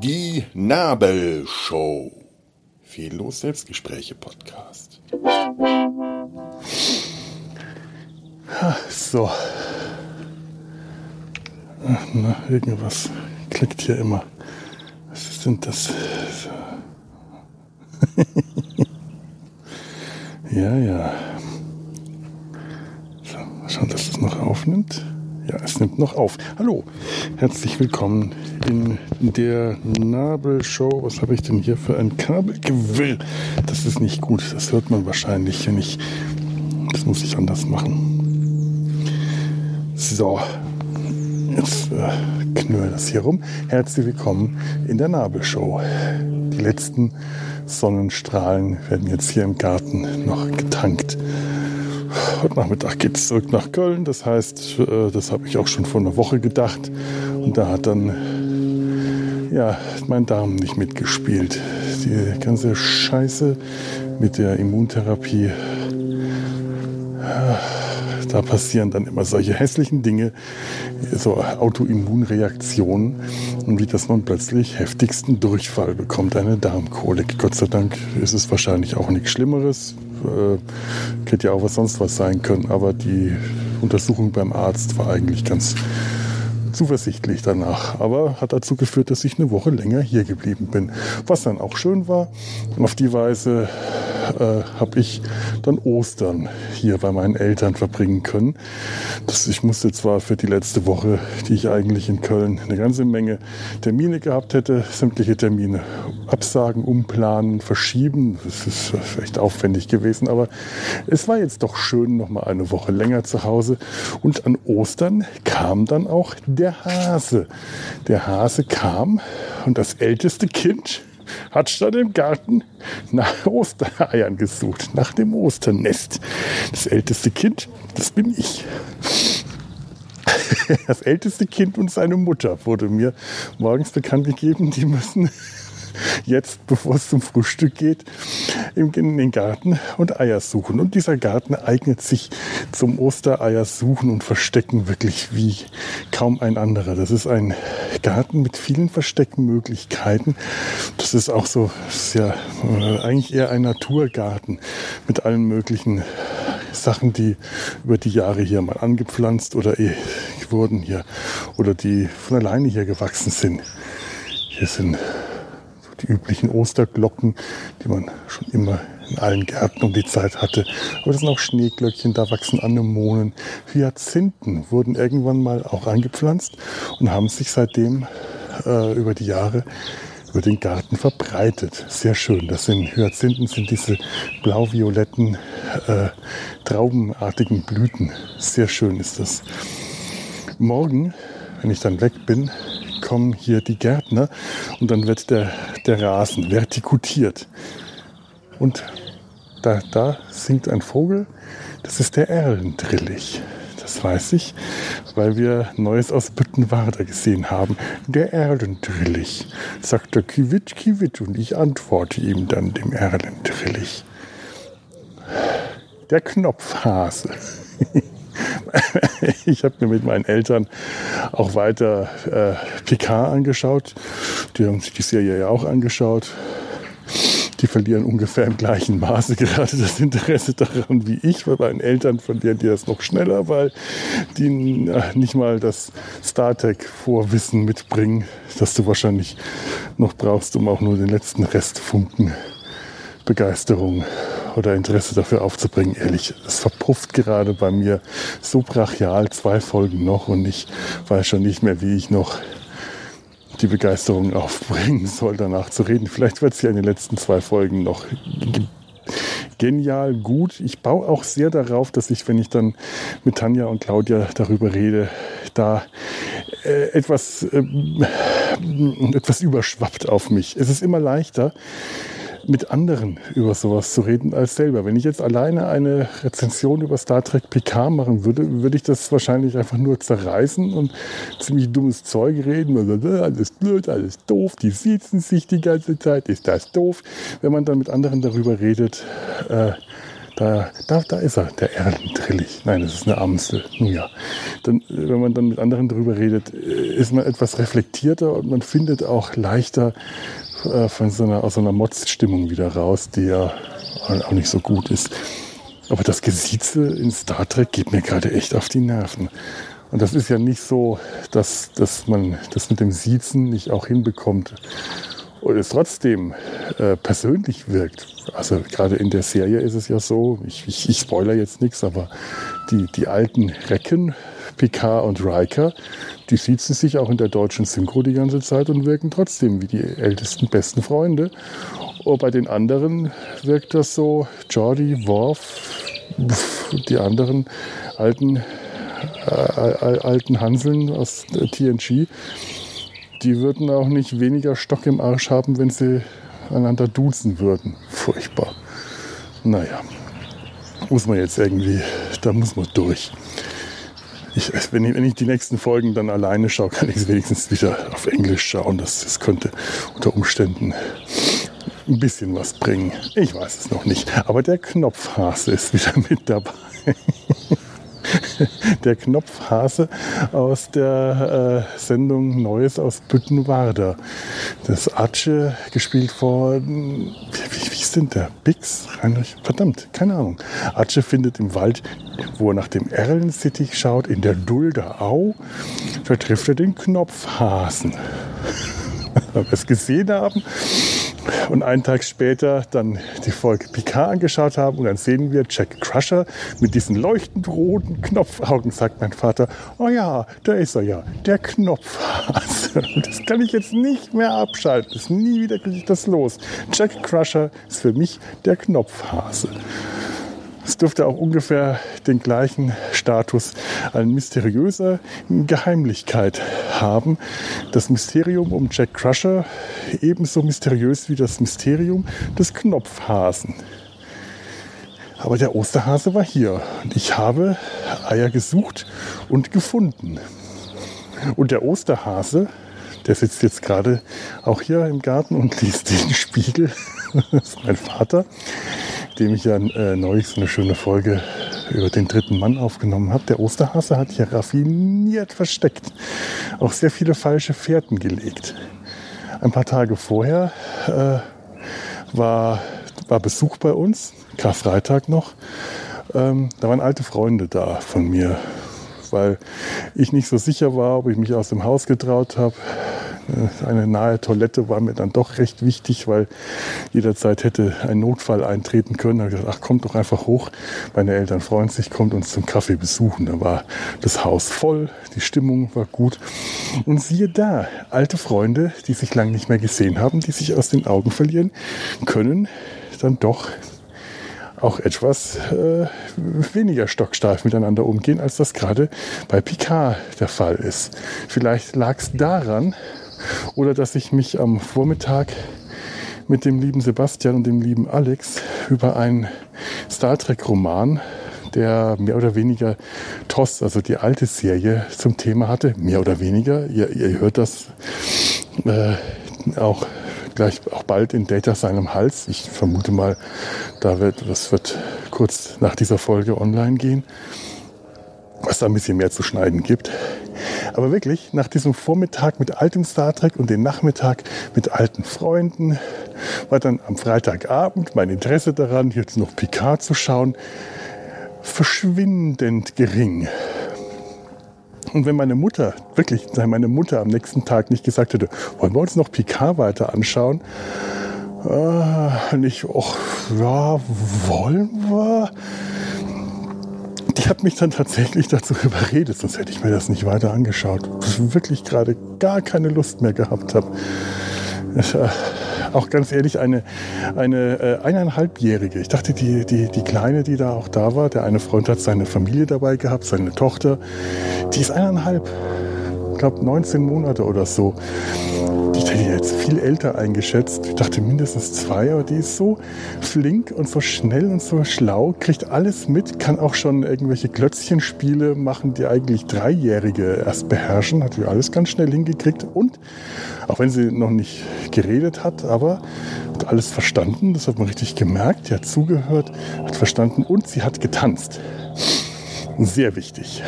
Die Nabelshow. Fehllos Selbstgespräche Podcast. So. Na, irgendwas klickt hier immer. Was sind das? ja, ja. So, mal schauen, dass es noch aufnimmt. Ja, es nimmt noch auf. Hallo, herzlich willkommen in der Nabelshow. Was habe ich denn hier für ein Kabelgewirr? Das ist nicht gut. Das hört man wahrscheinlich, wenn ich. Das muss ich anders machen. So, jetzt äh, knurrt das hier rum. Herzlich willkommen in der Nabelshow. Die letzten Sonnenstrahlen werden jetzt hier im Garten noch getankt. Heute Nachmittag geht es zurück nach Köln. Das heißt, äh, das habe ich auch schon vor einer Woche gedacht. Und da hat dann ja, mein Darm nicht mitgespielt. Die ganze Scheiße mit der Immuntherapie. Da passieren dann immer solche hässlichen Dinge, so Autoimmunreaktionen. Und wie dass man plötzlich heftigsten Durchfall bekommt, eine Darmkolik. Gott sei Dank ist es wahrscheinlich auch nichts Schlimmeres. Äh, hätte ja auch was sonst was sein können, aber die Untersuchung beim Arzt war eigentlich ganz zuversichtlich danach. Aber hat dazu geführt, dass ich eine Woche länger hier geblieben bin. Was dann auch schön war. Auf die Weise äh, habe ich dann Ostern hier bei meinen Eltern verbringen können. Das, ich musste zwar für die letzte Woche, die ich eigentlich in Köln eine ganze Menge Termine gehabt hätte, sämtliche Termine absagen, umplanen, verschieben. Das ist echt aufwendig gewesen, aber es war jetzt doch schön, noch mal eine Woche länger zu Hause. Und an Ostern kam dann auch der Hase. Der Hase kam und das älteste Kind hat statt im Garten nach Ostereiern gesucht, nach dem Osternest. Das älteste Kind, das bin ich. Das älteste Kind und seine Mutter wurde mir morgens bekannt gegeben, die müssen jetzt, bevor es zum Frühstück geht, in den Garten und Eier suchen. Und dieser Garten eignet sich zum Ostereier suchen und verstecken wirklich wie kaum ein anderer. Das ist ein Garten mit vielen Versteckmöglichkeiten. Das ist auch so, ist ja äh, eigentlich eher ein Naturgarten mit allen möglichen Sachen, die über die Jahre hier mal angepflanzt oder eh wurden hier oder die von alleine hier gewachsen sind. Hier sind die üblichen Osterglocken, die man schon immer in allen Gärten um die Zeit hatte. Aber das sind auch Schneeglöckchen, da wachsen Anemonen. Hyazinthen wurden irgendwann mal auch eingepflanzt und haben sich seitdem äh, über die Jahre über den Garten verbreitet. Sehr schön. Das sind Hyazinthen, sind diese blau-violetten, äh, traubenartigen Blüten. Sehr schön ist das. Morgen, wenn ich dann weg bin, kommen hier die Gärtner und dann wird der, der Rasen vertikutiert. Und da, da singt ein Vogel, das ist der Erlendrillich. Das weiß ich, weil wir Neues aus Büttenwader gesehen haben. Der Erlendrillich, sagt der Kiwit, Kiwit und ich antworte ihm dann dem Erlendrillich. Der Knopfhase. ich habe mir mit meinen Eltern auch weiter äh, Picard angeschaut. Die haben sich die Serie ja auch angeschaut. Die verlieren ungefähr im gleichen Maße gerade das Interesse daran wie ich. Bei meinen Eltern verlieren die das noch schneller, weil die äh, nicht mal das Star Trek Vorwissen mitbringen, das du wahrscheinlich noch brauchst, um auch nur den letzten Restfunken Begeisterung oder Interesse dafür aufzubringen. Ehrlich, es verpufft gerade bei mir so brachial zwei Folgen noch und ich weiß schon nicht mehr, wie ich noch die Begeisterung aufbringen soll, danach zu reden. Vielleicht wird es ja in den letzten zwei Folgen noch genial gut. Ich baue auch sehr darauf, dass ich, wenn ich dann mit Tanja und Claudia darüber rede, da äh, etwas, äh, etwas überschwappt auf mich. Es ist immer leichter, mit anderen über sowas zu reden als selber. Wenn ich jetzt alleine eine Rezension über Star Trek PK machen würde, würde ich das wahrscheinlich einfach nur zerreißen und ziemlich dummes Zeug reden. Also, alles blöd, alles doof, die sitzen sich die ganze Zeit, ist das doof. Wenn man dann mit anderen darüber redet, äh, da, da, da ist er, der Erdentrillich. Nein, das ist eine Amsel. Nun ja. Dann, wenn man dann mit anderen darüber redet, ist man etwas reflektierter und man findet auch leichter äh, von so einer, aus so einer Motzstimmung wieder raus, die ja auch nicht so gut ist. Aber das Gesieze in Star Trek geht mir gerade echt auf die Nerven. Und das ist ja nicht so, dass, dass man das mit dem Siezen nicht auch hinbekommt und es trotzdem äh, persönlich wirkt. Also gerade in der Serie ist es ja so, ich, ich, ich spoiler jetzt nichts, aber die, die alten Recken, Picard und Riker, die siezen sich auch in der deutschen Synchro die ganze Zeit und wirken trotzdem wie die ältesten, besten Freunde. Und bei den anderen wirkt das so, Jordi, Worf, die anderen alten, äh, alten Hanseln aus TNG, die würden auch nicht weniger Stock im Arsch haben, wenn sie einander duzen würden. Furchtbar. Naja, muss man jetzt irgendwie, da muss man durch. Ich, wenn, ich, wenn, ich, die nächsten Folgen dann alleine schaue, kann ich es wenigstens wieder auf Englisch schauen. Das, das könnte unter Umständen ein bisschen was bringen. Ich weiß es noch nicht. Aber der Knopfhase ist wieder mit dabei. der Knopfhase aus der äh, Sendung Neues aus Büttenwarder. Das Atsche gespielt worden. Wie, wie ist denn der? Bix? Verdammt, keine Ahnung. Atsche findet im Wald, wo er nach dem Erlensittich schaut, in der Dulderau, da trifft er den Knopfhasen. Wenn wir es gesehen haben, und einen Tag später dann die Folge Picard angeschaut haben und dann sehen wir Jack Crusher mit diesen leuchtend roten Knopfaugen, sagt mein Vater, oh ja, da ist er ja, der Knopfhase. Das kann ich jetzt nicht mehr abschalten. Das nie wieder kriege ich das los. Jack Crusher ist für mich der Knopfhase. Es dürfte auch ungefähr den gleichen Status an mysteriöser Geheimlichkeit haben. Das Mysterium um Jack Crusher ebenso mysteriös wie das Mysterium des Knopfhasen. Aber der Osterhase war hier und ich habe Eier gesucht und gefunden. Und der Osterhase, der sitzt jetzt gerade auch hier im Garten und liest den Spiegel. das ist mein Vater dem ich ja äh, neulich so eine schöne Folge über den dritten Mann aufgenommen habe. Der Osterhase hat hier raffiniert versteckt, auch sehr viele falsche Fährten gelegt. Ein paar Tage vorher äh, war, war Besuch bei uns, Karfreitag noch. Ähm, da waren alte Freunde da von mir, weil ich nicht so sicher war, ob ich mich aus dem Haus getraut habe. Eine nahe Toilette war mir dann doch recht wichtig, weil jederzeit hätte ein Notfall eintreten können. Da habe ich gesagt, ach, kommt doch einfach hoch. Meine Eltern freuen sich, kommt uns zum Kaffee besuchen. Da war das Haus voll, die Stimmung war gut. Und siehe da, alte Freunde, die sich lange nicht mehr gesehen haben, die sich aus den Augen verlieren, können dann doch auch etwas äh, weniger stocksteif miteinander umgehen, als das gerade bei Picard der Fall ist. Vielleicht lag es daran, oder dass ich mich am Vormittag mit dem lieben Sebastian und dem lieben Alex über einen Star Trek-Roman, der mehr oder weniger TOS, also die alte Serie, zum Thema hatte. Mehr oder weniger. Ihr, ihr hört das äh, auch gleich auch bald in Data seinem Hals. Ich vermute mal, da wird, das wird kurz nach dieser Folge online gehen, was da ein bisschen mehr zu schneiden gibt. Aber wirklich, nach diesem Vormittag mit altem Star Trek und dem Nachmittag mit alten Freunden, war dann am Freitagabend mein Interesse daran, jetzt noch Picard zu schauen, verschwindend gering. Und wenn meine Mutter, wirklich, meine Mutter am nächsten Tag nicht gesagt hätte, wollen wir uns noch Picard weiter anschauen? Äh, nicht, ach, ja, wollen wir? Die hat mich dann tatsächlich dazu überredet, sonst hätte ich mir das nicht weiter angeschaut. Ich wirklich gerade gar keine Lust mehr gehabt habe. Äh, auch ganz ehrlich, eine, eine äh, eineinhalbjährige. Ich dachte, die, die, die Kleine, die da auch da war, der eine Freund hat seine Familie dabei gehabt, seine Tochter, die ist eineinhalb, ich glaube 19 Monate oder so. Jetzt viel älter eingeschätzt. Ich dachte mindestens zwei, aber die ist so flink und so schnell und so schlau, kriegt alles mit, kann auch schon irgendwelche Klötzchenspiele machen, die eigentlich Dreijährige erst beherrschen, hat sie alles ganz schnell hingekriegt und auch wenn sie noch nicht geredet hat, aber hat alles verstanden, das hat man richtig gemerkt, die hat zugehört, hat verstanden und sie hat getanzt sehr wichtig.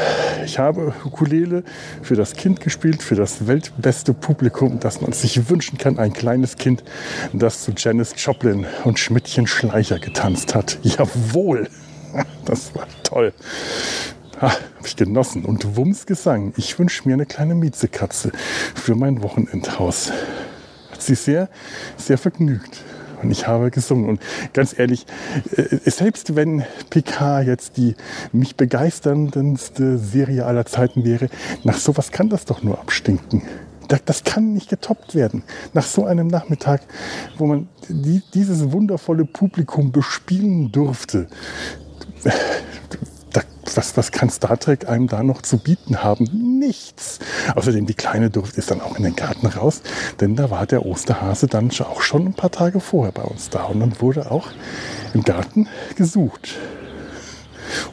Ich habe Ukulele für das Kind gespielt, für das weltbeste Publikum, das man sich wünschen kann. Ein kleines Kind, das zu Janis Joplin und Schmidtchen Schleicher getanzt hat. Jawohl, das war toll. Habe ich genossen. Und Wums Gesang. Ich wünsche mir eine kleine Miezekatze für mein Wochenendhaus. Hat sie sehr, sehr vergnügt. Und ich habe gesungen. Und ganz ehrlich, äh, selbst wenn PK jetzt die mich begeisterndste Serie aller Zeiten wäre, nach sowas kann das doch nur abstinken. Das kann nicht getoppt werden. Nach so einem Nachmittag, wo man dieses wundervolle Publikum bespielen durfte was, was kann Star Trek einem da noch zu bieten haben? Nichts. Außerdem, die Kleine durfte ist dann auch in den Garten raus, denn da war der Osterhase dann auch schon ein paar Tage vorher bei uns da. Und dann wurde auch im Garten gesucht.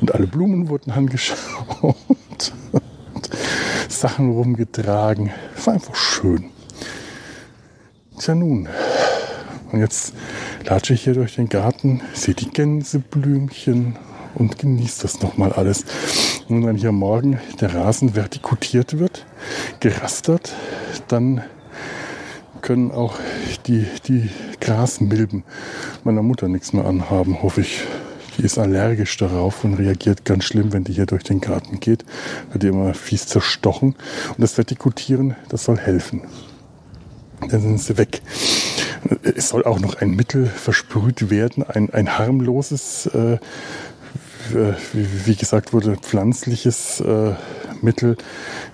Und alle Blumen wurden angeschaut und Sachen rumgetragen. Es war einfach schön. Tja nun, und jetzt latsche ich hier durch den Garten, sehe die Gänseblümchen und genießt das nochmal alles. Und wenn hier morgen der Rasen vertikutiert wird, gerastert, dann können auch die, die Grasmilben meiner Mutter nichts mehr anhaben, hoffe ich. Die ist allergisch darauf und reagiert ganz schlimm, wenn die hier durch den Garten geht. Wird die immer fies zerstochen. Und das Vertikutieren, das soll helfen. Dann sind sie weg. Es soll auch noch ein Mittel versprüht werden, ein, ein harmloses, äh, wie, gesagt wurde, pflanzliches äh, Mittel.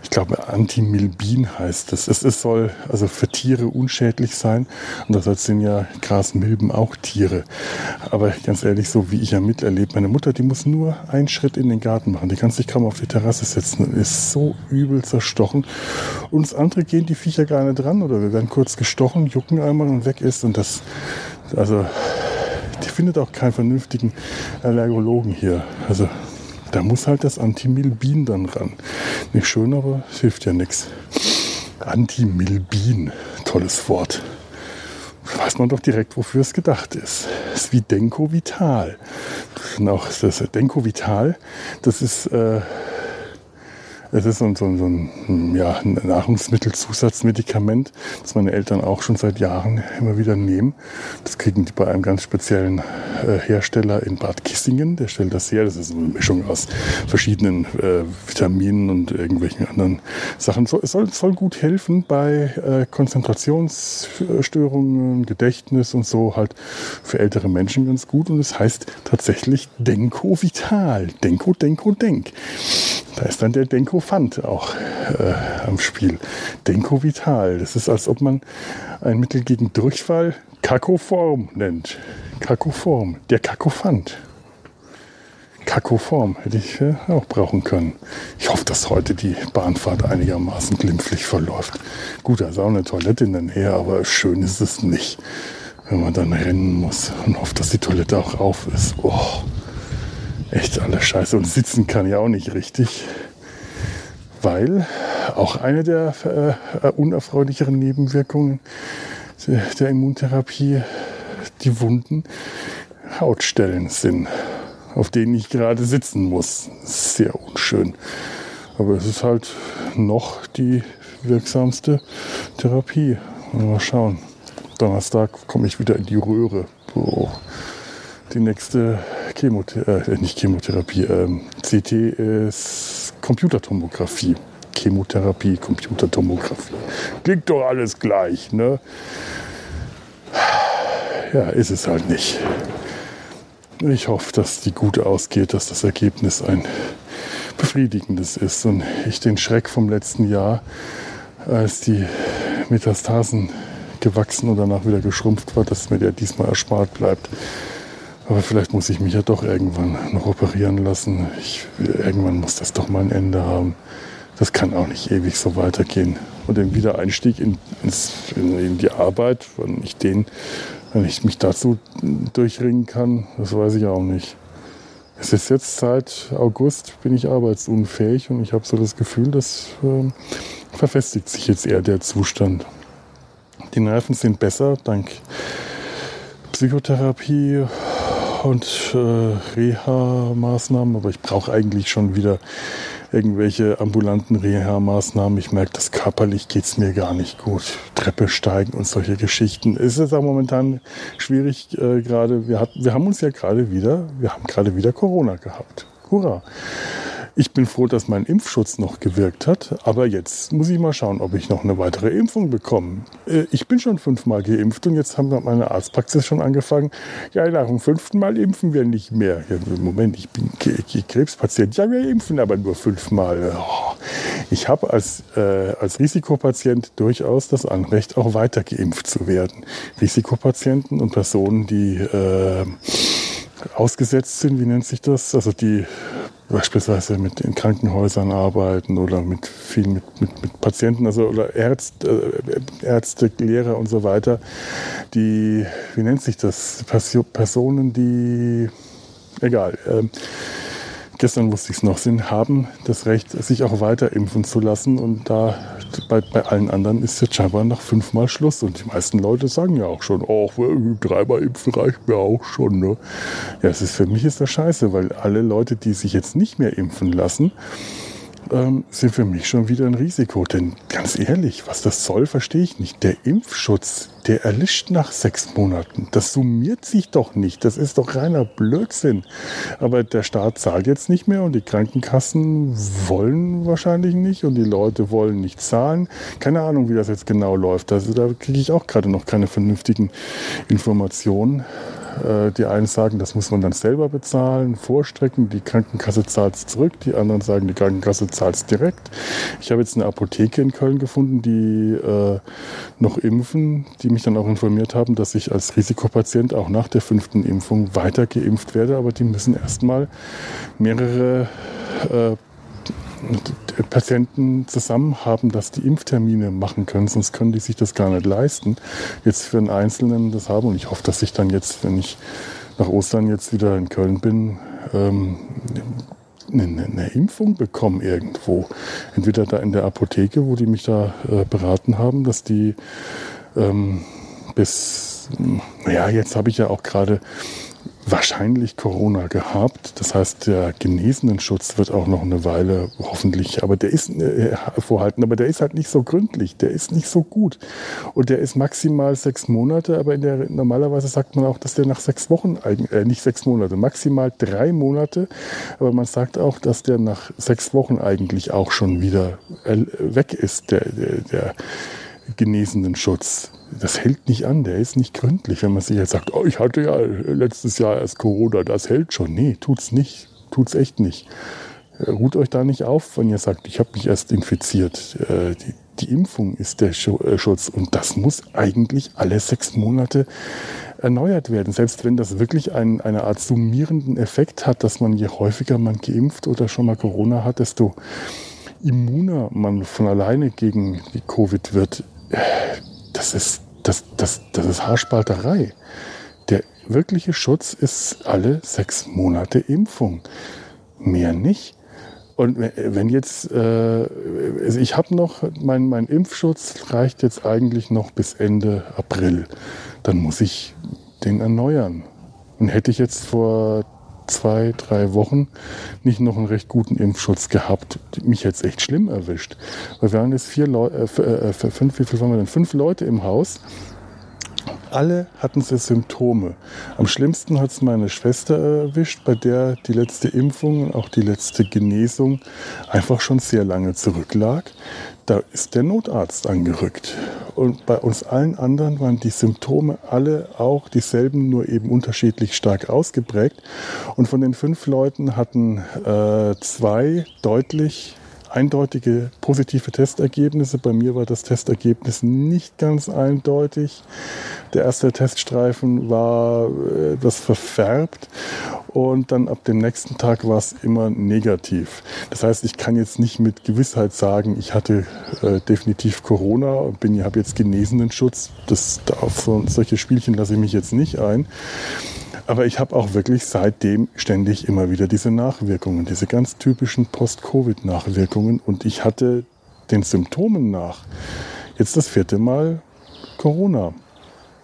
Ich glaube, Antimilbin heißt es. Es, soll also für Tiere unschädlich sein. Und deshalb sind ja Grasmilben auch Tiere. Aber ganz ehrlich, so wie ich ja miterlebt, meine Mutter, die muss nur einen Schritt in den Garten machen. Die kann sich kaum auf die Terrasse setzen und ist so übel zerstochen. Uns andere gehen die Viecher gar nicht dran oder wir werden kurz gestochen, jucken einmal und weg ist. Und das, also findet auch keinen vernünftigen Allergologen hier. Also da muss halt das Antimilbin dann ran. Nicht schön, aber es hilft ja nichts. Antimilbin, tolles Wort. Weiß man doch direkt, wofür es gedacht ist. Es ist wie Denko Vital. Das, das Denko Vital, das ist äh, es ist so ein, so ein, so ein ja, Nahrungsmittelzusatzmedikament, das meine Eltern auch schon seit Jahren immer wieder nehmen. Das kriegen die bei einem ganz speziellen äh, Hersteller in Bad Kissingen. Der stellt das her. Das ist eine Mischung aus verschiedenen äh, Vitaminen und irgendwelchen anderen Sachen. So, es soll, soll gut helfen bei äh, Konzentrationsstörungen, Gedächtnis und so halt für ältere Menschen ganz gut. Und es heißt tatsächlich Denko Vital. Denko, Denko, Denk. Da ist dann der Denko-Fand auch äh, am Spiel. Denko Vital. Das ist, als ob man ein Mittel gegen Durchfall Kakoform nennt. Kakoform. Der Kakophant. Kakoform hätte ich äh, auch brauchen können. Ich hoffe, dass heute die Bahnfahrt einigermaßen glimpflich verläuft. Gut, da ist auch eine Toilette in der Nähe, aber schön ist es nicht, wenn man dann rennen muss und hofft, dass die Toilette auch auf ist. Oh echt alles scheiße. Und sitzen kann ja auch nicht richtig, weil auch eine der äh, unerfreulicheren Nebenwirkungen der Immuntherapie die wunden Hautstellen sind, auf denen ich gerade sitzen muss. Sehr unschön. Aber es ist halt noch die wirksamste Therapie. Mal schauen. Donnerstag komme ich wieder in die Röhre. Boah. Die nächste Chemotherapie, äh, nicht Chemotherapie, ähm, CT ist Computertomographie. Chemotherapie, Computertomographie. Klingt doch alles gleich, ne? Ja, ist es halt nicht. Ich hoffe, dass die gut ausgeht, dass das Ergebnis ein befriedigendes ist und ich den Schreck vom letzten Jahr, als die Metastasen gewachsen und danach wieder geschrumpft war, dass mir der diesmal erspart bleibt. Aber vielleicht muss ich mich ja doch irgendwann noch operieren lassen. Ich, irgendwann muss das doch mal ein Ende haben. Das kann auch nicht ewig so weitergehen. Und den Wiedereinstieg in, in, in die Arbeit, wenn ich den, wenn ich mich dazu durchringen kann, das weiß ich auch nicht. Es ist jetzt seit August bin ich arbeitsunfähig und ich habe so das Gefühl, dass äh, verfestigt sich jetzt eher der Zustand. Die Nerven sind besser dank Psychotherapie und äh, Reha-Maßnahmen, aber ich brauche eigentlich schon wieder irgendwelche ambulanten Reha-Maßnahmen. Ich merke, dass körperlich geht es mir gar nicht gut. Treppe steigen und solche Geschichten. Es ist auch momentan schwierig äh, gerade. Wir, wir haben uns ja gerade wieder, wir haben gerade wieder Corona gehabt. Hurra! Ich bin froh, dass mein Impfschutz noch gewirkt hat, aber jetzt muss ich mal schauen, ob ich noch eine weitere Impfung bekomme. Äh, ich bin schon fünfmal geimpft und jetzt haben wir meine Arztpraxis schon angefangen. Ja, nach dem fünften Mal impfen wir nicht mehr. Ja, Moment, ich bin Krebspatient. Ja, wir impfen aber nur fünfmal. Ich habe als, äh, als Risikopatient durchaus das Anrecht, auch weiter geimpft zu werden. Risikopatienten und Personen, die äh, ausgesetzt sind, wie nennt sich das? Also die beispielsweise mit in Krankenhäusern arbeiten oder mit vielen mit, mit, mit Patienten, also oder Ärzte, äh, Ärzte, Lehrer und so weiter, die, wie nennt sich das? Personen, die egal. Gestern wusste ich es noch, sind, haben das Recht, sich auch weiter impfen zu lassen. Und da bei, bei allen anderen ist jetzt scheinbar noch fünfmal Schluss. Und die meisten Leute sagen ja auch schon, oh, dreimal impfen reicht mir auch schon. Ne? Ja, es ist für mich ist das scheiße, weil alle Leute, die sich jetzt nicht mehr impfen lassen, ähm, sind für mich schon wieder ein Risiko. Denn ganz ehrlich, was das soll, verstehe ich nicht. Der Impfschutz, der erlischt nach sechs Monaten. Das summiert sich doch nicht. Das ist doch reiner Blödsinn. Aber der Staat zahlt jetzt nicht mehr und die Krankenkassen wollen wahrscheinlich nicht und die Leute wollen nicht zahlen. Keine Ahnung, wie das jetzt genau läuft. Also da kriege ich auch gerade noch keine vernünftigen Informationen. Äh, die einen sagen, das muss man dann selber bezahlen, vorstrecken, die Krankenkasse zahlt es zurück, die anderen sagen, die Krankenkasse zahlt es direkt. Ich habe jetzt eine Apotheke in Köln gefunden, die äh, noch impfen, die mich dann auch informiert haben, dass ich als Risikopatient auch nach der fünften Impfung weiter geimpft werde, aber die müssen erstmal mehrere äh, Patienten zusammen haben, dass die Impftermine machen können, sonst können die sich das gar nicht leisten. Jetzt für einen Einzelnen das haben und ich hoffe, dass ich dann jetzt, wenn ich nach Ostern jetzt wieder in Köln bin, ähm, eine, eine, Impfung bekomme irgendwo. Entweder da in der Apotheke, wo die mich da äh, beraten haben, dass die ähm, bis, naja, jetzt habe ich ja auch gerade wahrscheinlich Corona gehabt. Das heißt, der Genesenenschutz wird auch noch eine Weile hoffentlich, aber der ist äh, vorhalten, aber der ist halt nicht so gründlich, der ist nicht so gut. Und der ist maximal sechs Monate, aber in der, normalerweise sagt man auch, dass der nach sechs Wochen, äh, nicht sechs Monate, maximal drei Monate, aber man sagt auch, dass der nach sechs Wochen eigentlich auch schon wieder äh, weg ist, der, der, der genesenen Schutz das hält nicht an, der ist nicht gründlich. Wenn man sich jetzt sagt, oh, ich hatte ja letztes Jahr erst Corona, das hält schon. Nee, tut's nicht. Tut's echt nicht. Äh, ruht euch da nicht auf, wenn ihr sagt, ich habe mich erst infiziert. Äh, die, die Impfung ist der äh, Schutz und das muss eigentlich alle sechs Monate erneuert werden. Selbst wenn das wirklich ein, eine Art summierenden Effekt hat, dass man je häufiger man geimpft oder schon mal Corona hat, desto immuner man von alleine gegen die Covid wird das ist, das, das, das ist Haarspalterei. Der wirkliche Schutz ist alle sechs Monate Impfung. Mehr nicht. Und wenn jetzt, äh, also ich habe noch, mein, mein Impfschutz reicht jetzt eigentlich noch bis Ende April. Dann muss ich den erneuern. Und hätte ich jetzt vor zwei, drei Wochen nicht noch einen recht guten Impfschutz gehabt. Mich jetzt echt schlimm erwischt. Weil wir haben jetzt vier Leute, äh, äh fünf, wie viel waren wir denn? Fünf Leute im Haus. Alle hatten sie Symptome. Am schlimmsten hat es meine Schwester erwischt, bei der die letzte Impfung und auch die letzte Genesung einfach schon sehr lange zurücklag. Da ist der Notarzt angerückt. Und bei uns allen anderen waren die Symptome alle auch dieselben, nur eben unterschiedlich stark ausgeprägt. Und von den fünf Leuten hatten äh, zwei deutlich eindeutige positive Testergebnisse. Bei mir war das Testergebnis nicht ganz eindeutig. Der erste Teststreifen war etwas verfärbt und dann ab dem nächsten Tag war es immer negativ. Das heißt, ich kann jetzt nicht mit Gewissheit sagen, ich hatte äh, definitiv Corona und bin, habe jetzt genesenen Schutz. Das, auf so, solche Spielchen lasse ich mich jetzt nicht ein. Aber ich habe auch wirklich seitdem ständig immer wieder diese Nachwirkungen, diese ganz typischen Post-Covid-Nachwirkungen. Und ich hatte den Symptomen nach jetzt das vierte Mal Corona.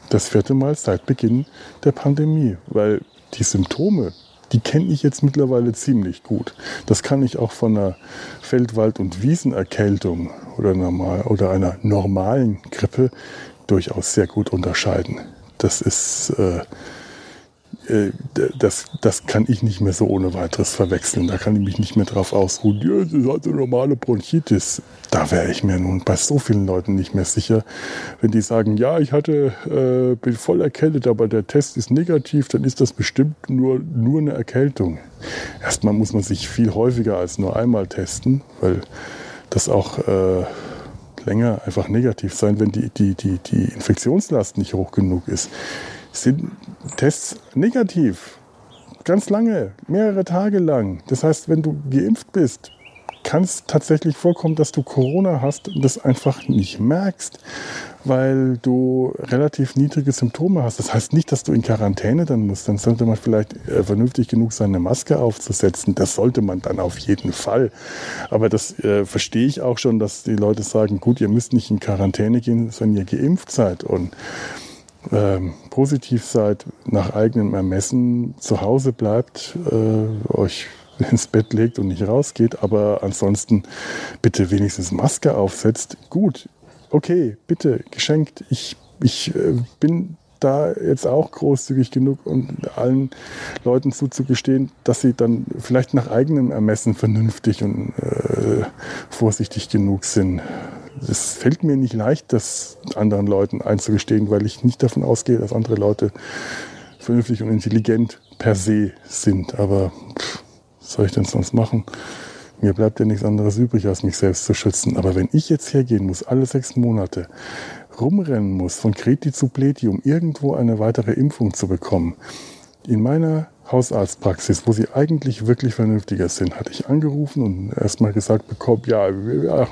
Das vierte Mal seit Beginn der Pandemie, weil die Symptome, die kenne ich jetzt mittlerweile ziemlich gut. Das kann ich auch von einer Feldwald- und Wiesenerkältung oder, normal, oder einer normalen Grippe durchaus sehr gut unterscheiden. Das ist äh, das, das kann ich nicht mehr so ohne weiteres verwechseln. Da kann ich mich nicht mehr drauf ausruhen. Ja, das ist halt eine normale Bronchitis. Da wäre ich mir nun bei so vielen Leuten nicht mehr sicher. Wenn die sagen, ja, ich hatte, äh, bin voll erkältet, aber der Test ist negativ, dann ist das bestimmt nur, nur eine Erkältung. Erstmal muss man sich viel häufiger als nur einmal testen, weil das auch äh, länger einfach negativ sein, wenn die, die, die, die Infektionslast nicht hoch genug ist sind Tests negativ. Ganz lange, mehrere Tage lang. Das heißt, wenn du geimpft bist, kann es tatsächlich vorkommen, dass du Corona hast und das einfach nicht merkst, weil du relativ niedrige Symptome hast. Das heißt nicht, dass du in Quarantäne dann musst. Dann sollte man vielleicht äh, vernünftig genug sein, eine Maske aufzusetzen. Das sollte man dann auf jeden Fall. Aber das äh, verstehe ich auch schon, dass die Leute sagen, gut, ihr müsst nicht in Quarantäne gehen, sondern ihr geimpft seid. Und ähm, positiv seid, nach eigenem Ermessen zu Hause bleibt, äh, euch ins Bett legt und nicht rausgeht, aber ansonsten bitte wenigstens Maske aufsetzt. Gut, okay, bitte, geschenkt. Ich, ich äh, bin da jetzt auch großzügig genug und allen Leuten zuzugestehen, dass sie dann vielleicht nach eigenem Ermessen vernünftig und äh, vorsichtig genug sind es fällt mir nicht leicht, das anderen Leuten einzugestehen, weil ich nicht davon ausgehe, dass andere Leute vernünftig und intelligent per se sind. Aber was soll ich denn sonst machen? Mir bleibt ja nichts anderes übrig, als mich selbst zu schützen. Aber wenn ich jetzt hergehen muss, alle sechs Monate, rumrennen muss, von Kreti zu Pleti, um irgendwo eine weitere Impfung zu bekommen, in meiner Hausarztpraxis, wo sie eigentlich wirklich vernünftiger sind, hatte ich angerufen und erstmal gesagt bekommen, ja,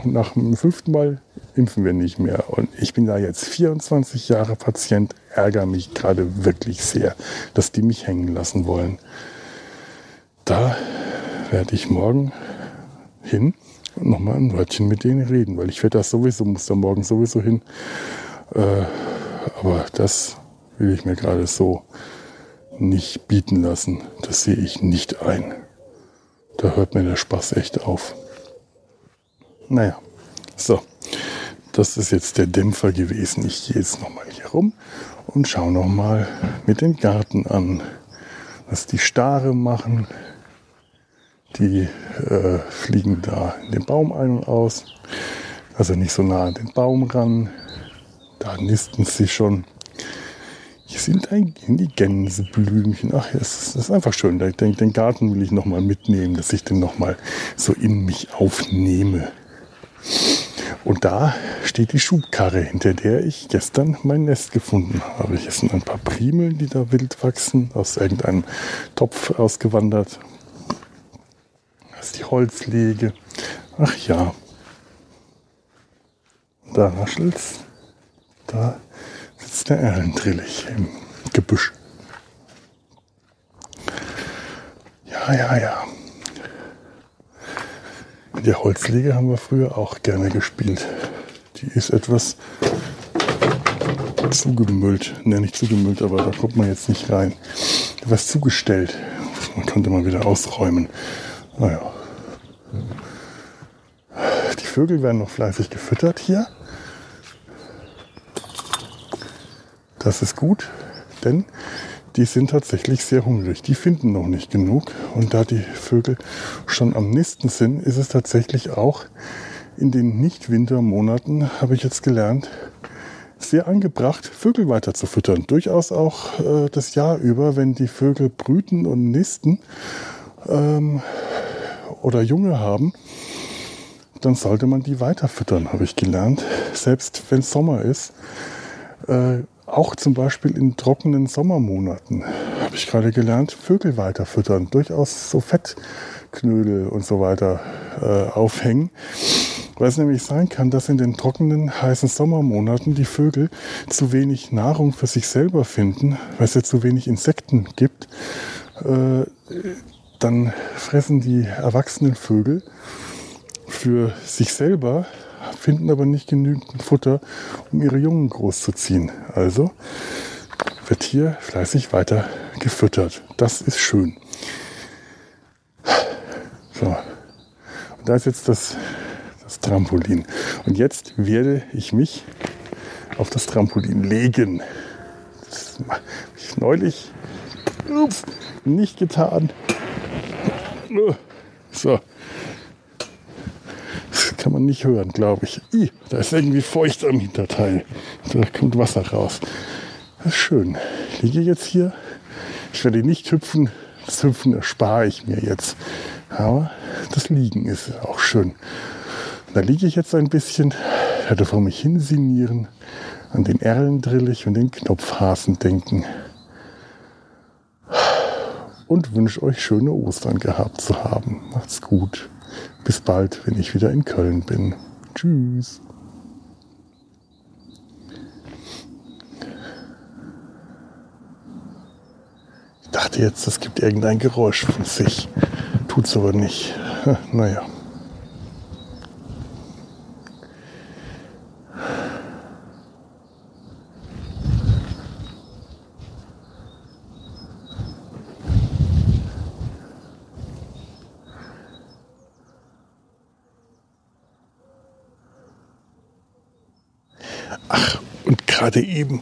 nach dem fünften Mal impfen wir nicht mehr. Und ich bin da jetzt 24 Jahre Patient, ärgere mich gerade wirklich sehr, dass die mich hängen lassen wollen. Da werde ich morgen hin und nochmal ein Wörtchen mit denen reden, weil ich werde das sowieso, muss da morgen sowieso hin. Äh, aber das will ich mir gerade so nicht bieten lassen. Das sehe ich nicht ein. Da hört mir der Spaß echt auf. Naja, so. Das ist jetzt der Dämpfer gewesen. Ich gehe jetzt nochmal hier rum und schaue nochmal mit den Garten an, was die Stare machen. Die äh, fliegen da in den Baum ein und aus. Also nicht so nah an den Baum ran. Da nisten sie schon. Hier sind eigentlich die Gänseblümchen. Ach, es ist einfach schön. Den, den Garten will ich nochmal mitnehmen, dass ich den nochmal so in mich aufnehme. Und da steht die Schubkarre, hinter der ich gestern mein Nest gefunden habe. Hier sind ein paar Primeln, die da wild wachsen, aus irgendeinem Topf ausgewandert. Das ist die Holzlege. Ach ja. Da raschelt's. Da sitzt der Erlendrillich im Gebüsch. Ja, ja, ja. Mit der Holzlege haben wir früher auch gerne gespielt. Die ist etwas zugemüllt. Ne, nicht zugemüllt, aber da kommt man jetzt nicht rein. Etwas zugestellt. Man konnte mal wieder ausräumen. Naja. Die Vögel werden noch fleißig gefüttert hier. Das ist gut, denn die sind tatsächlich sehr hungrig. Die finden noch nicht genug. Und da die Vögel schon am Nisten sind, ist es tatsächlich auch in den Nicht-Wintermonaten, habe ich jetzt gelernt, sehr angebracht, Vögel weiter zu füttern. Durchaus auch äh, das Jahr über, wenn die Vögel brüten und nisten ähm, oder Junge haben, dann sollte man die weiter füttern, habe ich gelernt. Selbst wenn Sommer ist. Äh, auch zum Beispiel in trockenen Sommermonaten habe ich gerade gelernt, Vögel weiter füttern. Durchaus so Fettknödel und so weiter äh, aufhängen. Weil es nämlich sein kann, dass in den trockenen, heißen Sommermonaten die Vögel zu wenig Nahrung für sich selber finden, weil es ja zu wenig Insekten gibt. Äh, dann fressen die erwachsenen Vögel für sich selber, finden aber nicht genügend Futter, um ihre Jungen großzuziehen. Also wird hier fleißig weiter gefüttert. Das ist schön. So. Und da ist jetzt das das Trampolin. Und jetzt werde ich mich auf das Trampolin legen. Das habe ich neulich ups, nicht getan. So. Kann man nicht hören, glaube ich. I, da ist irgendwie feucht am Hinterteil. Da kommt Wasser raus. Das ist schön. Ich liege jetzt hier. Ich werde nicht hüpfen. Das Hüpfen erspare ich mir jetzt. Aber das Liegen ist auch schön. Da liege ich jetzt ein bisschen, werde vor mich hinsinieren, an den Erlendrillich und den Knopfhasen denken. Und wünsche euch schöne Ostern gehabt zu haben. Macht's gut. Bis bald, wenn ich wieder in Köln bin. Tschüss. Ich dachte jetzt, es gibt irgendein Geräusch von sich. Tut's aber nicht. Naja. Ach, und gerade eben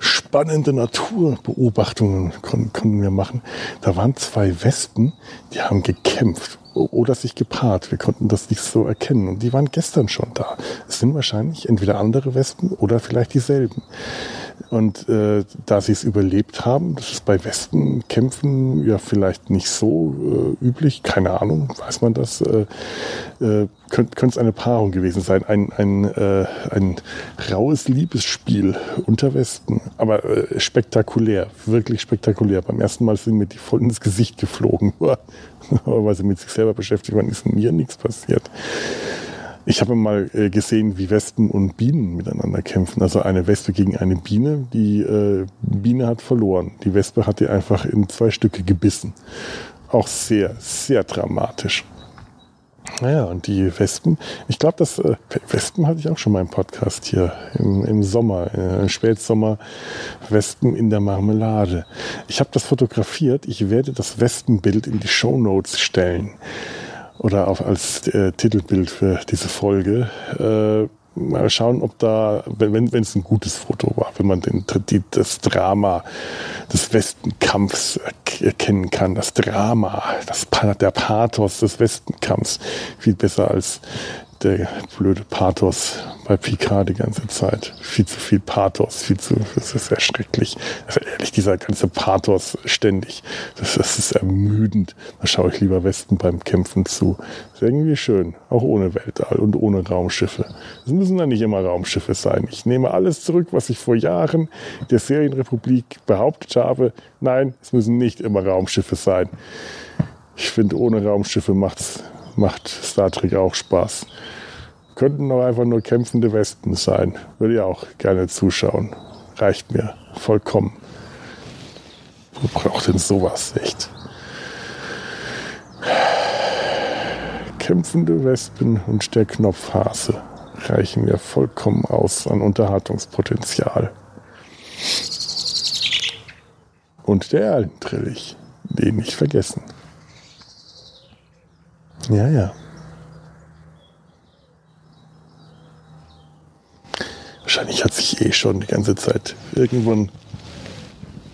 spannende Naturbeobachtungen kon konnten wir machen. Da waren zwei Wespen, die haben gekämpft oder sich gepaart. Wir konnten das nicht so erkennen. Und die waren gestern schon da. Es sind wahrscheinlich entweder andere Wespen oder vielleicht dieselben. Und äh, da sie es überlebt haben, das ist bei Wespenkämpfen ja vielleicht nicht so äh, üblich, keine Ahnung, weiß man das, äh, äh, könnte es eine Paarung gewesen sein, ein, ein, äh, ein raues Liebesspiel unter Wespen, aber äh, spektakulär, wirklich spektakulär. Beim ersten Mal sind mir die voll ins Gesicht geflogen, aber weil sie mit sich selber beschäftigt waren, ist mir nichts passiert. Ich habe mal äh, gesehen, wie Wespen und Bienen miteinander kämpfen. Also eine Wespe gegen eine Biene. Die äh, Biene hat verloren. Die Wespe hat die einfach in zwei Stücke gebissen. Auch sehr, sehr dramatisch. Naja, und die Wespen, ich glaube, das äh, Wespen hatte ich auch schon mal im Podcast hier. Im, im Sommer, äh, Spätsommer, Wespen in der Marmelade. Ich habe das fotografiert, ich werde das Wespenbild in die Show Notes stellen. Oder auch als äh, Titelbild für diese Folge. Äh, mal schauen, ob da, wenn es ein gutes Foto war, wenn man den, die, das Drama des Westenkampfs erkennen kann, das Drama, das, der Pathos des Westenkampfs viel besser als der blöde Pathos bei Picard die ganze Zeit. Viel zu viel Pathos, viel zu, das ist sehr schrecklich. Also ehrlich, dieser ganze Pathos ständig, das, das ist ermüdend. Da schaue ich lieber Westen beim Kämpfen zu. Ist irgendwie schön, auch ohne Weltall und ohne Raumschiffe. Es müssen ja nicht immer Raumschiffe sein. Ich nehme alles zurück, was ich vor Jahren der Serienrepublik behauptet habe. Nein, es müssen nicht immer Raumschiffe sein. Ich finde, ohne Raumschiffe macht's macht Star Trek auch Spaß. Könnten doch einfach nur kämpfende Wespen sein. Würde ich auch gerne zuschauen. Reicht mir vollkommen. Wo braucht denn sowas echt? Kämpfende Wespen und der Knopfhase reichen mir vollkommen aus an Unterhaltungspotenzial. Und der Erlentrillich, den nicht vergessen. Ja, ja. Wahrscheinlich hat sich eh schon die ganze Zeit irgendwann.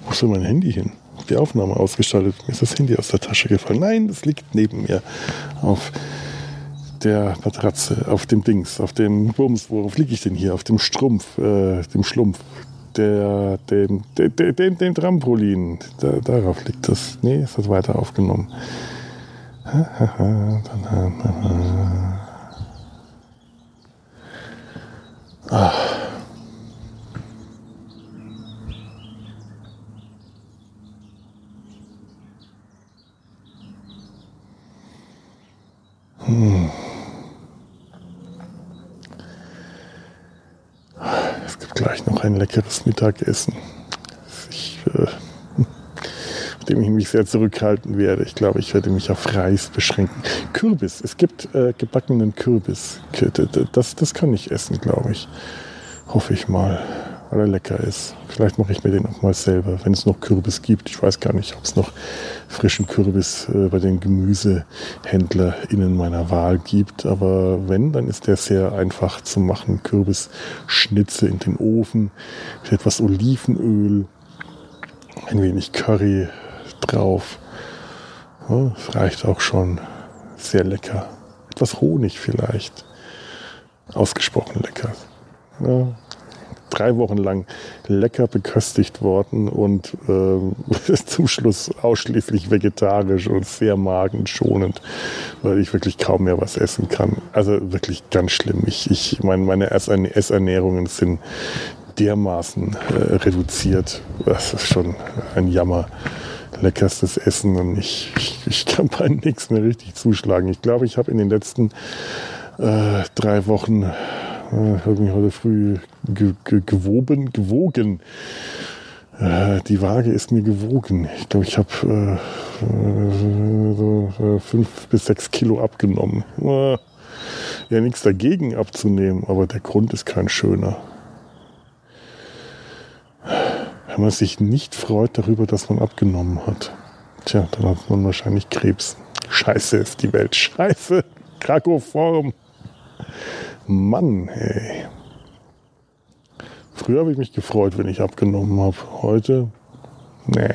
Wo ist denn mein Handy hin? Die Aufnahme ausgeschaltet. Mir ist das Handy aus der Tasche gefallen. Nein, das liegt neben mir auf der Matratze, auf dem Dings, auf dem Bums. Worauf liege ich denn hier? Auf dem Strumpf, äh, dem Schlumpf, der, dem, dem, dem, dem Trampolin. Da, darauf liegt das. Nee, ist das weiter aufgenommen. Es gibt gleich noch ein leckeres Mittagessen. Ich, äh dem ich mich sehr zurückhalten werde. Ich glaube, ich werde mich auf Reis beschränken. Kürbis. Es gibt äh, gebackenen Kürbis. Das, das kann ich essen, glaube ich. Hoffe ich mal weil er lecker ist. Vielleicht mache ich mir den auch mal selber, wenn es noch Kürbis gibt. Ich weiß gar nicht, ob es noch frischen Kürbis äh, bei den GemüsehändlerInnen meiner Wahl gibt. Aber wenn, dann ist der sehr einfach zu machen. Kürbisschnitze in den Ofen mit etwas Olivenöl, ein wenig Curry drauf. Ja, das reicht auch schon. Sehr lecker. Etwas Honig vielleicht. Ausgesprochen lecker. Ja, drei Wochen lang lecker beköstigt worden und äh, zum Schluss ausschließlich vegetarisch und sehr magenschonend, weil ich wirklich kaum mehr was essen kann. Also wirklich ganz schlimm. Ich, ich meine, meine Essernährungen sind dermaßen äh, reduziert. Das ist schon ein Jammer. Leckerstes Essen und ich, ich, ich kann bei nichts mehr richtig zuschlagen. Ich glaube, ich habe in den letzten äh, drei Wochen ich habe heute früh ge ge gewoben, gewogen. Äh, die Waage ist mir gewogen. Ich glaube, ich habe äh, so äh, fünf bis sechs Kilo abgenommen. Äh, ja, nichts dagegen abzunehmen, aber der Grund ist kein schöner. Wenn man sich nicht freut darüber, dass man abgenommen hat, tja, dann hat man wahrscheinlich Krebs. Scheiße ist die Welt. Scheiße. Krakoform. Mann, ey. Früher habe ich mich gefreut, wenn ich abgenommen habe. Heute, nee.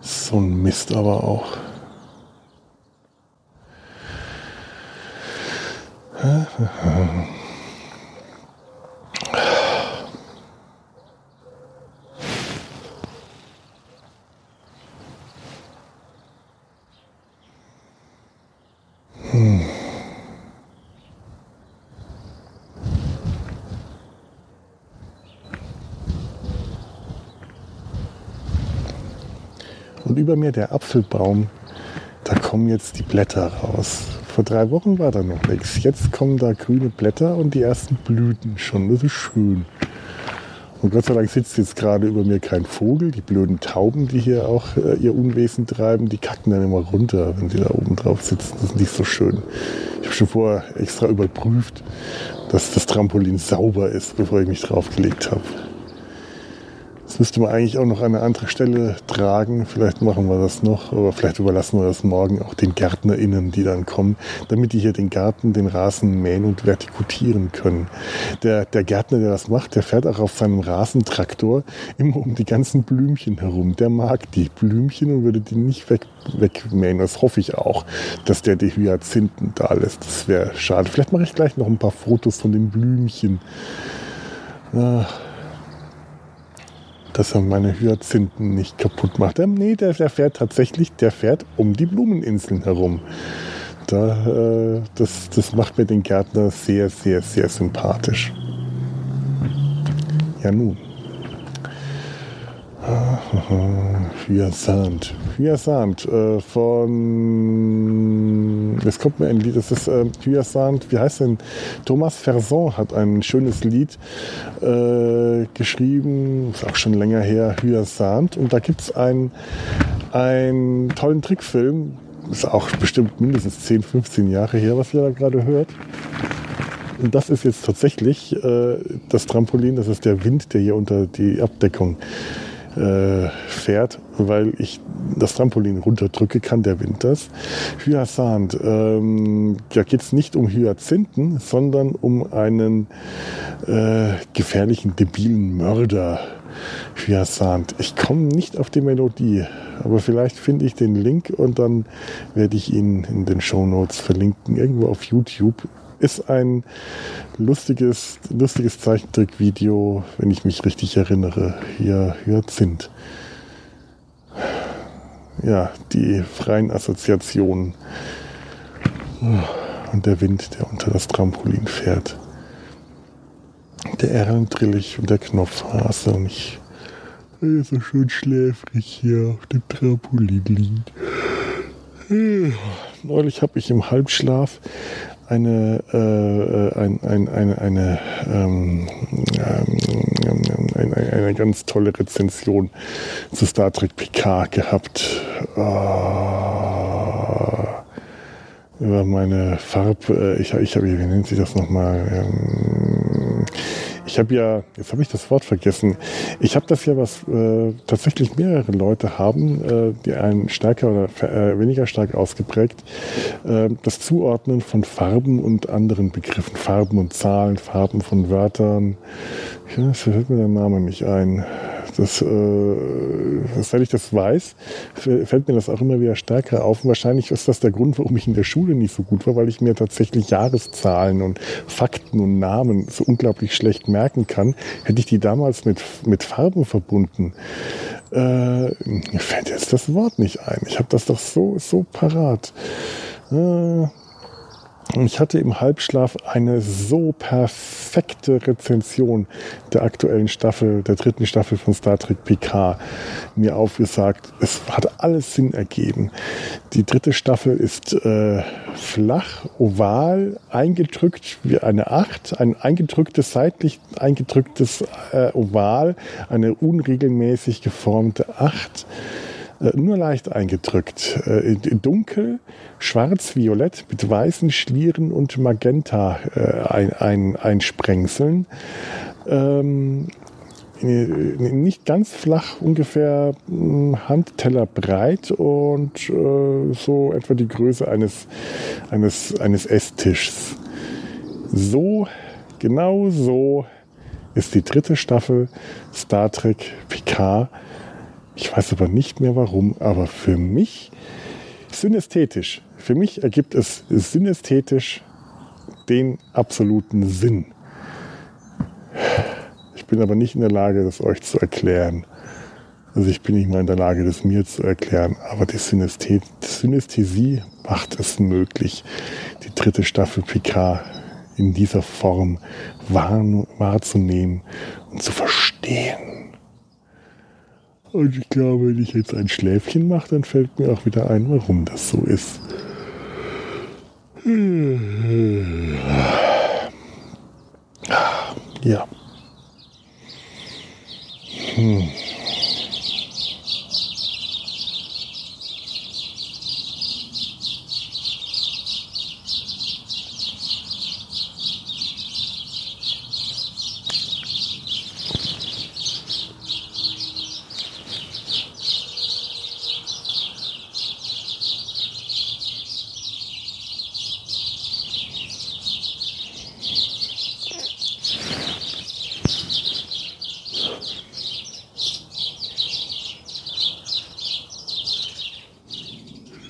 So ein Mist aber auch. Und über mir der Apfelbaum, da kommen jetzt die Blätter raus. Vor drei Wochen war da noch nichts. Jetzt kommen da grüne Blätter und die ersten Blüten schon. Das ist schön. Und Gott sei Dank sitzt jetzt gerade über mir kein Vogel. Die blöden Tauben, die hier auch äh, ihr Unwesen treiben, die kacken dann immer runter, wenn sie da oben drauf sitzen. Das ist nicht so schön. Ich habe schon vorher extra überprüft, dass das Trampolin sauber ist, bevor ich mich draufgelegt habe. Das müsste man eigentlich auch noch an eine andere Stelle tragen. Vielleicht machen wir das noch, aber vielleicht überlassen wir das morgen auch den GärtnerInnen, die dann kommen, damit die hier den Garten, den Rasen mähen und vertikutieren können. Der, der Gärtner, der das macht, der fährt auch auf seinem Rasentraktor immer um die ganzen Blümchen herum. Der mag die Blümchen und würde die nicht weg, wegmähen. Das hoffe ich auch, dass der die Hyazinthen da lässt. Das wäre schade. Vielleicht mache ich gleich noch ein paar Fotos von den Blümchen. Ach dass er meine Hyazinthen nicht kaputt macht. Ähm, nee, der, der fährt tatsächlich, der fährt um die Blumeninseln herum. Da, äh, das, das macht mir den Gärtner sehr, sehr, sehr sympathisch. Ja nun. Hyazant. Hyazant äh, von. Es kommt mir ein Lied, das ist äh, Hyazant, wie heißt denn? Thomas Ferson hat ein schönes Lied äh, geschrieben, ist auch schon länger her, Hyazant. Und da gibt es einen, tollen Trickfilm, ist auch bestimmt mindestens 10, 15 Jahre her, was ihr da gerade hört. Und das ist jetzt tatsächlich äh, das Trampolin, das ist der Wind, der hier unter die Abdeckung äh, fährt, weil ich das Trampolin runterdrücke, kann der Wind das. Hyazant, ähm, da geht es nicht um Hyazinthen, sondern um einen äh, gefährlichen, debilen Mörder. Hyazant. Ich komme nicht auf die Melodie, aber vielleicht finde ich den Link und dann werde ich ihn in den Show Notes verlinken, irgendwo auf YouTube ist ein lustiges, lustiges Zeichentrickvideo, wenn ich mich richtig erinnere. Hier Hyazinth. Ja, die freien Assoziationen. Und der Wind, der unter das Trampolin fährt. Der Erlendrillich und der Knopfhase und ich so schön schläfrig hier auf dem Trampolin liegt. Neulich habe ich im Halbschlaf eine, äh, ein, ein, eine, ähm, ähm, eine, ganz tolle Rezension zu Star Trek PK gehabt. Äh, über meine Farb, äh, ich, ich habe, wie nennt sich das nochmal? Ähm, ich habe ja, jetzt habe ich das Wort vergessen. Ich habe das ja, was äh, tatsächlich mehrere Leute haben, äh, die einen stärker oder äh, weniger stark ausgeprägt, äh, das Zuordnen von Farben und anderen Begriffen, Farben und Zahlen, Farben von Wörtern. Ja, das fällt mir der Name nicht ein. Das, äh, seit ich das weiß, fällt mir das auch immer wieder stärker auf. Und wahrscheinlich ist das der Grund, warum ich in der Schule nicht so gut war, weil ich mir tatsächlich Jahreszahlen und Fakten und Namen so unglaublich schlecht merken kann. Hätte ich die damals mit, mit Farben verbunden, äh, mir fällt jetzt das Wort nicht ein. Ich habe das doch so, so parat. Äh, ich hatte im Halbschlaf eine so perfekte Rezension der aktuellen Staffel, der dritten Staffel von Star Trek PK mir aufgesagt. Es hat alles Sinn ergeben. Die dritte Staffel ist äh, flach, oval, eingedrückt wie eine Acht, ein eingedrücktes, seitlich eingedrücktes äh, Oval, eine unregelmäßig geformte Acht nur leicht eingedrückt. Äh, dunkel, schwarz-violett mit weißen Schlieren und Magenta äh, ein, ein, einsprengseln. Ähm, nicht ganz flach, ungefähr hm, Handteller breit und äh, so etwa die Größe eines, eines, eines Esstischs. So, genau so ist die dritte Staffel Star Trek Picard ich weiß aber nicht mehr warum, aber für mich synästhetisch. Für mich ergibt es synästhetisch den absoluten Sinn. Ich bin aber nicht in der Lage, das euch zu erklären. Also ich bin nicht mal in der Lage, das mir zu erklären. Aber die Synästhesie macht es möglich, die dritte Staffel Picard in dieser Form wahrzunehmen und zu verstehen. Und ich glaube, wenn ich jetzt ein Schläfchen mache, dann fällt mir auch wieder ein, warum das so ist. Ja. Hm.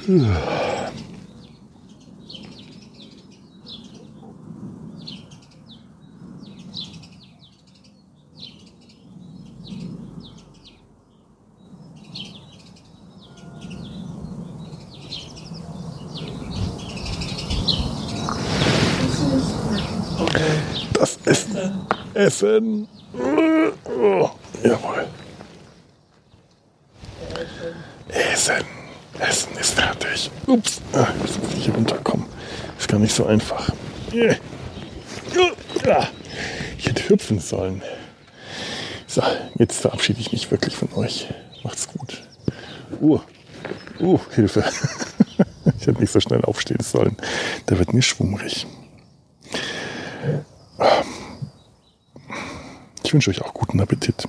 Das Essen. Essen. Oh, jawohl. Essen. Essen ist fertig. Ups. Ah, jetzt muss ich hier runterkommen. Ist gar nicht so einfach. Ich hätte hüpfen sollen. So, jetzt verabschiede ich mich wirklich von euch. Macht's gut. Uh, uh, Hilfe. Ich hätte nicht so schnell aufstehen sollen. Da wird mir schwummrig. Ich wünsche euch auch guten Appetit.